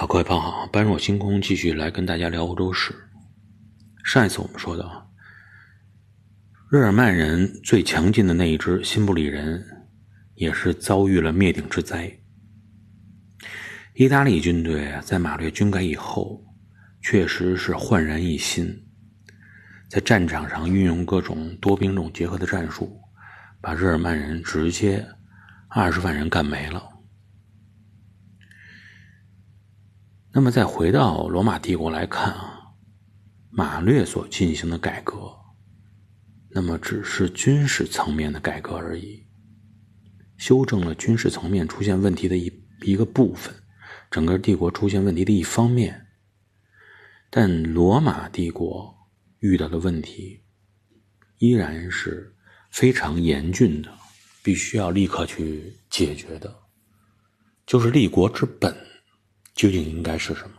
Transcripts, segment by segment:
好，各位朋友好，般若星空继续来跟大家聊欧洲史。上一次我们说到，日耳曼人最强劲的那一支新布里人，也是遭遇了灭顶之灾。意大利军队在马略军改以后，确实是焕然一新，在战场上运用各种多兵种结合的战术，把日耳曼人直接二十万人干没了。那么再回到罗马帝国来看啊，马略所进行的改革，那么只是军事层面的改革而已，修正了军事层面出现问题的一一个部分，整个帝国出现问题的一方面。但罗马帝国遇到的问题，依然是非常严峻的，必须要立刻去解决的，就是立国之本。究竟应该是什么？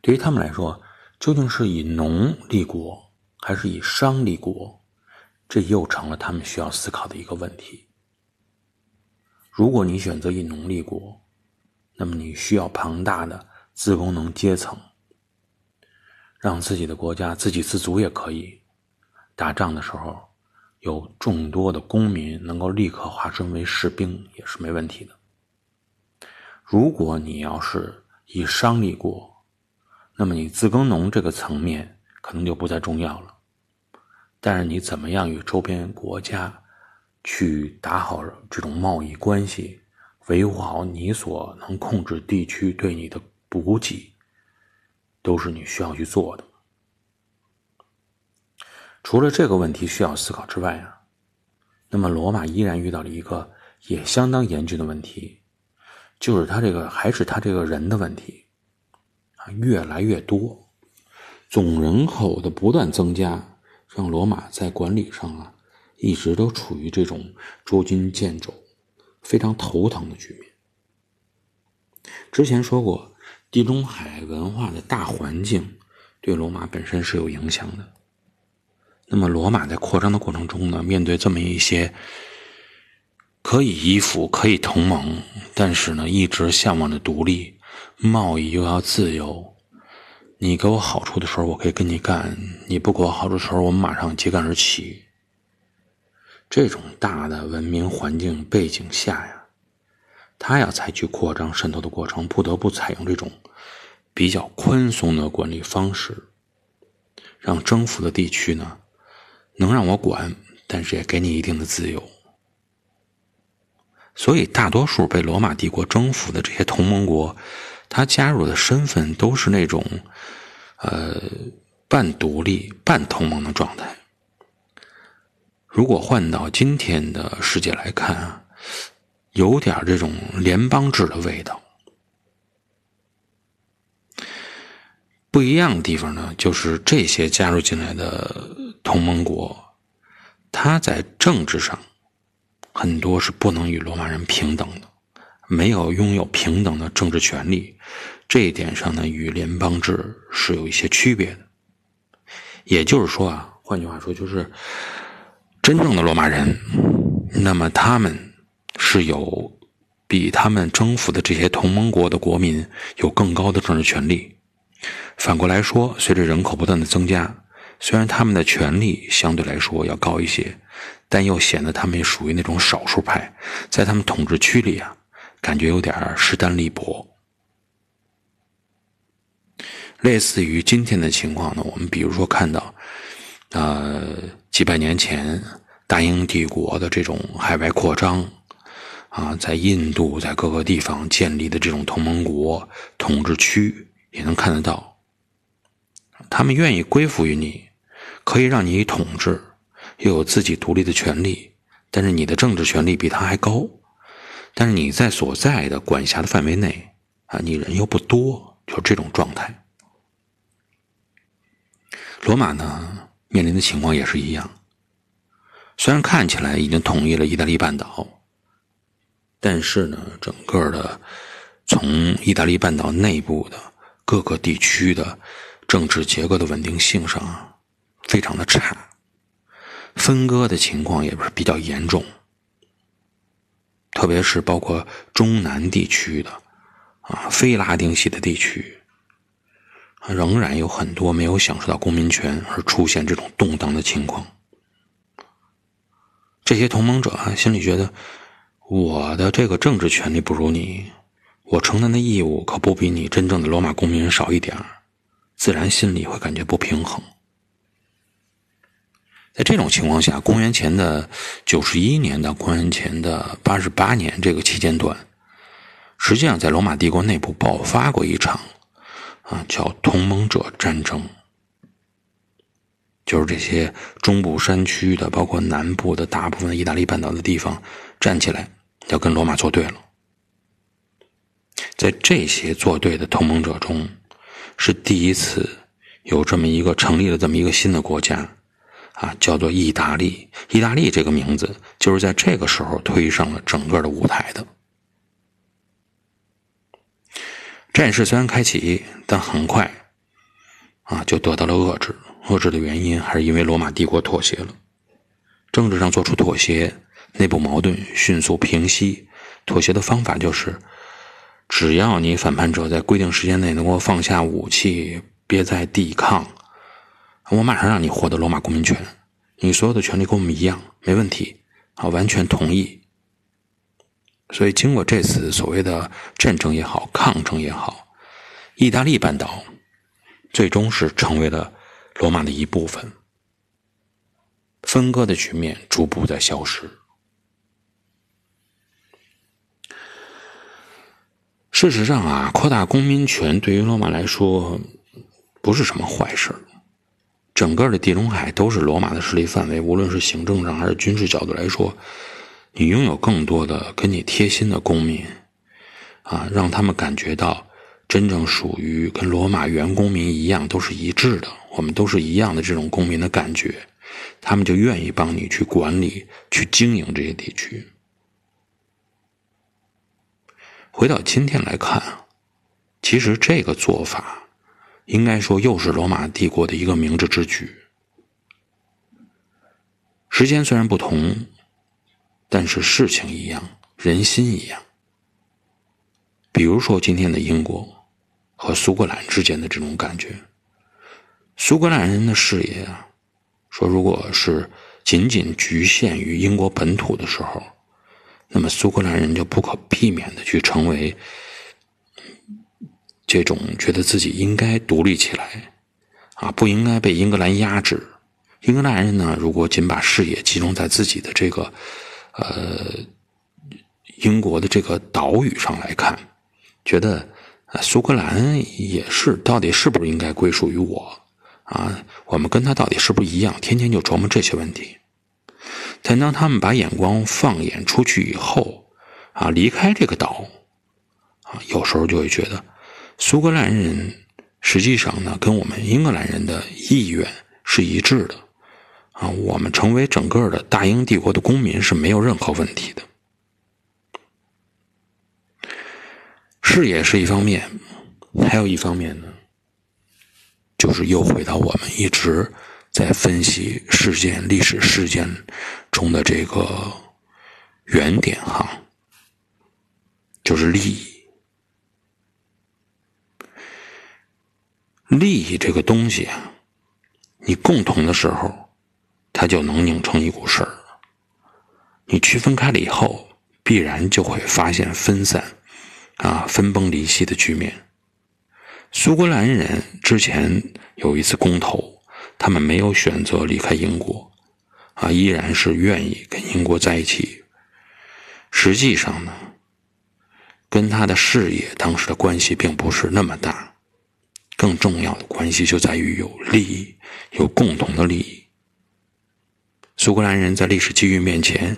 对于他们来说，究竟是以农立国还是以商立国，这又成了他们需要思考的一个问题。如果你选择以农立国，那么你需要庞大的自功能阶层，让自己的国家自给自足也可以。打仗的时候，有众多的公民能够立刻化身为士兵，也是没问题的。如果你要是以商立国，那么你自耕农这个层面可能就不再重要了。但是你怎么样与周边国家去打好这种贸易关系，维护好你所能控制地区对你的补给，都是你需要去做的。除了这个问题需要思考之外啊，那么罗马依然遇到了一个也相当严峻的问题。就是他这个还是他这个人的问题啊，越来越多，总人口的不断增加，让罗马在管理上啊，一直都处于这种捉襟见肘、非常头疼的局面。之前说过，地中海文化的大环境对罗马本身是有影响的。那么，罗马在扩张的过程中呢，面对这么一些。可以依附，可以同盟，但是呢，一直向往着独立，贸易又要自由。你给我好处的时候，我可以跟你干；你不给我好处的时候，我们马上揭竿而起。这种大的文明环境背景下呀，他要采取扩张渗透的过程，不得不采用这种比较宽松的管理方式，让征服的地区呢，能让我管，但是也给你一定的自由。所以，大多数被罗马帝国征服的这些同盟国，他加入的身份都是那种，呃，半独立半同盟的状态。如果换到今天的世界来看啊，有点这种联邦制的味道。不一样的地方呢，就是这些加入进来的同盟国，它在政治上。很多是不能与罗马人平等的，没有拥有平等的政治权利，这一点上呢，与联邦制是有一些区别的。也就是说啊，换句话说，就是真正的罗马人，那么他们是有比他们征服的这些同盟国的国民有更高的政治权利。反过来说，随着人口不断的增加。虽然他们的权力相对来说要高一些，但又显得他们属于那种少数派，在他们统治区里啊，感觉有点势单力薄。类似于今天的情况呢，我们比如说看到，呃，几百年前大英帝国的这种海外扩张，啊，在印度在各个地方建立的这种同盟国统治区，也能看得到，他们愿意归附于你。可以让你统治，又有自己独立的权利，但是你的政治权利比他还高，但是你在所在的管辖的范围内啊，你人又不多，就这种状态。罗马呢面临的情况也是一样，虽然看起来已经统一了意大利半岛，但是呢，整个的从意大利半岛内部的各个地区的政治结构的稳定性上啊。非常的差，分割的情况也是比较严重，特别是包括中南地区的啊非拉丁系的地区，仍然有很多没有享受到公民权而出现这种动荡的情况。这些同盟者啊，心里觉得我的这个政治权利不如你，我承担的义务可不比你真正的罗马公民少一点儿自然心里会感觉不平衡。在这种情况下，公元前的九十一年到公元前的八十八年这个期间段，实际上在罗马帝国内部爆发过一场啊叫同盟者战争，就是这些中部山区的，包括南部的大部分意大利半岛的地方站起来要跟罗马作对了。在这些作对的同盟者中，是第一次有这么一个成立了这么一个新的国家。啊，叫做意大利。意大利这个名字就是在这个时候推上了整个的舞台的。战事虽然开启，但很快啊就得到了遏制。遏制的原因还是因为罗马帝国妥协了，政治上做出妥协，内部矛盾迅速平息。妥协的方法就是，只要你反叛者在规定时间内能够放下武器，别再抵抗。我马上让你获得罗马公民权，你所有的权利跟我们一样，没问题，啊，完全同意。所以，经过这次所谓的战争也好，抗争也好，意大利半岛最终是成为了罗马的一部分，分割的局面逐步在消失。事实上啊，扩大公民权对于罗马来说不是什么坏事整个的地中海都是罗马的势力范围，无论是行政上还是军事角度来说，你拥有更多的跟你贴心的公民，啊，让他们感觉到真正属于跟罗马原公民一样，都是一致的，我们都是一样的这种公民的感觉，他们就愿意帮你去管理、去经营这些地区。回到今天来看，其实这个做法。应该说，又是罗马帝国的一个明智之举。时间虽然不同，但是事情一样，人心一样。比如说，今天的英国和苏格兰之间的这种感觉，苏格兰人的视野啊，说如果是仅仅局限于英国本土的时候，那么苏格兰人就不可避免的去成为。这种觉得自己应该独立起来，啊，不应该被英格兰压制。英格兰人呢，如果仅把视野集中在自己的这个，呃，英国的这个岛屿上来看，觉得苏格兰也是，到底是不是应该归属于我？啊，我们跟他到底是不是一样？天天就琢磨这些问题。但当他们把眼光放眼出去以后，啊，离开这个岛，啊，有时候就会觉得。苏格兰人实际上呢，跟我们英格兰人的意愿是一致的，啊，我们成为整个的大英帝国的公民是没有任何问题的。视野是一方面，还有一方面呢，就是又回到我们一直在分析事件、历史事件中的这个原点哈，就是利益。利益这个东西啊，你共同的时候，它就能拧成一股绳儿；你区分开了以后，必然就会发现分散，啊，分崩离析的局面。苏格兰人之前有一次公投，他们没有选择离开英国，啊，依然是愿意跟英国在一起。实际上呢，跟他的事业当时的关系并不是那么大。更重要的关系就在于有利益，有共同的利益。苏格兰人在历史机遇面前，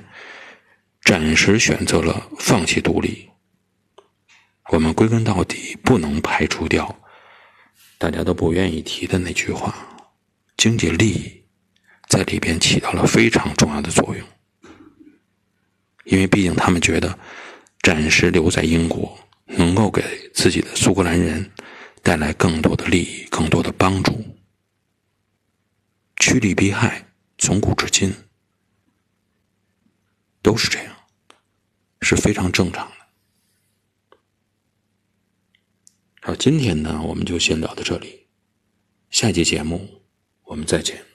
暂时选择了放弃独立。我们归根到底不能排除掉大家都不愿意提的那句话：经济利益在里边起到了非常重要的作用。因为毕竟他们觉得暂时留在英国，能够给自己的苏格兰人。带来更多的利益，更多的帮助。趋利避害，从古至今都是这样，是非常正常的。好，今天呢，我们就先聊到这里，下一期节目我们再见。